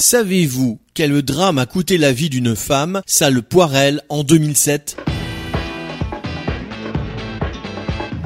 Savez-vous quel drame a coûté la vie d'une femme, Salle Poirel, en 2007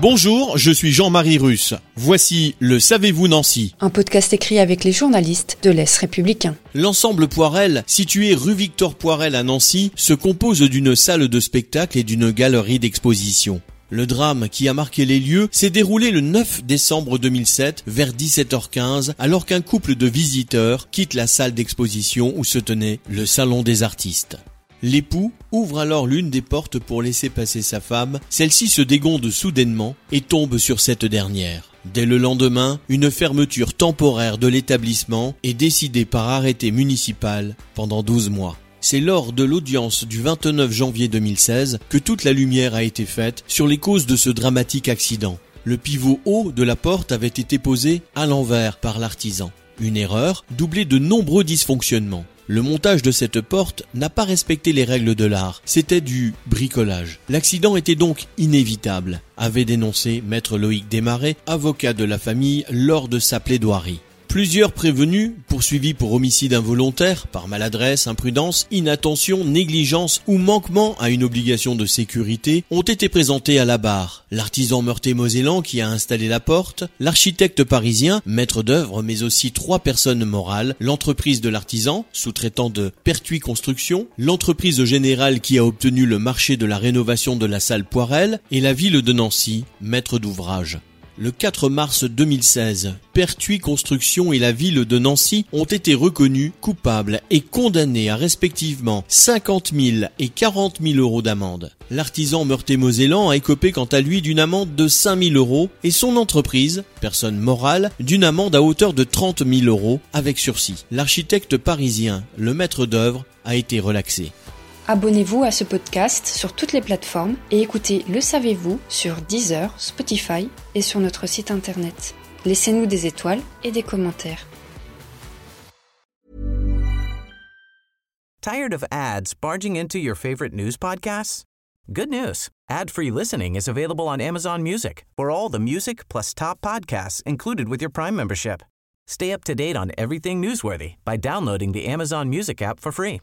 Bonjour, je suis Jean-Marie Russe. Voici le Savez-vous Nancy Un podcast écrit avec les journalistes de l'Est républicain. L'ensemble Poirel, situé rue Victor Poirel à Nancy, se compose d'une salle de spectacle et d'une galerie d'exposition. Le drame qui a marqué les lieux s'est déroulé le 9 décembre 2007 vers 17h15 alors qu'un couple de visiteurs quitte la salle d'exposition où se tenait le salon des artistes. L'époux ouvre alors l'une des portes pour laisser passer sa femme, celle-ci se dégonde soudainement et tombe sur cette dernière. Dès le lendemain, une fermeture temporaire de l'établissement est décidée par arrêté municipal pendant 12 mois. C'est lors de l'audience du 29 janvier 2016 que toute la lumière a été faite sur les causes de ce dramatique accident. Le pivot haut de la porte avait été posé à l'envers par l'artisan. Une erreur doublée de nombreux dysfonctionnements. Le montage de cette porte n'a pas respecté les règles de l'art, c'était du bricolage. L'accident était donc inévitable, avait dénoncé maître Loïc Desmarais, avocat de la famille, lors de sa plaidoirie. Plusieurs prévenus, poursuivis pour homicide involontaire, par maladresse, imprudence, inattention, négligence ou manquement à une obligation de sécurité, ont été présentés à la barre. L'artisan meurthe-mosellan qui a installé la porte, l'architecte parisien, maître d'œuvre, mais aussi trois personnes morales, l'entreprise de l'artisan, sous-traitant de Pertuis Construction, l'entreprise générale qui a obtenu le marché de la rénovation de la salle Poirel, et la ville de Nancy, maître d'ouvrage. Le 4 mars 2016, Pertuis Construction et la ville de Nancy ont été reconnus coupables et condamnés à respectivement 50 000 et 40 000 euros d'amende. L'artisan meurthe-mosellan a écopé quant à lui d'une amende de 5 000 euros et son entreprise, personne morale, d'une amende à hauteur de 30 000 euros avec sursis. L'architecte parisien, le maître d'œuvre, a été relaxé. Abonnez-vous à ce podcast sur toutes les plateformes et écoutez Le Savez-vous sur Deezer, Spotify et sur notre site internet. Laissez-nous des étoiles et des commentaires. Tired of ads barging into your favorite news podcasts? Good news. Ad-free listening is available on Amazon Music for all the music plus top podcasts included with your Prime membership. Stay up to date on everything newsworthy by downloading the Amazon Music app for free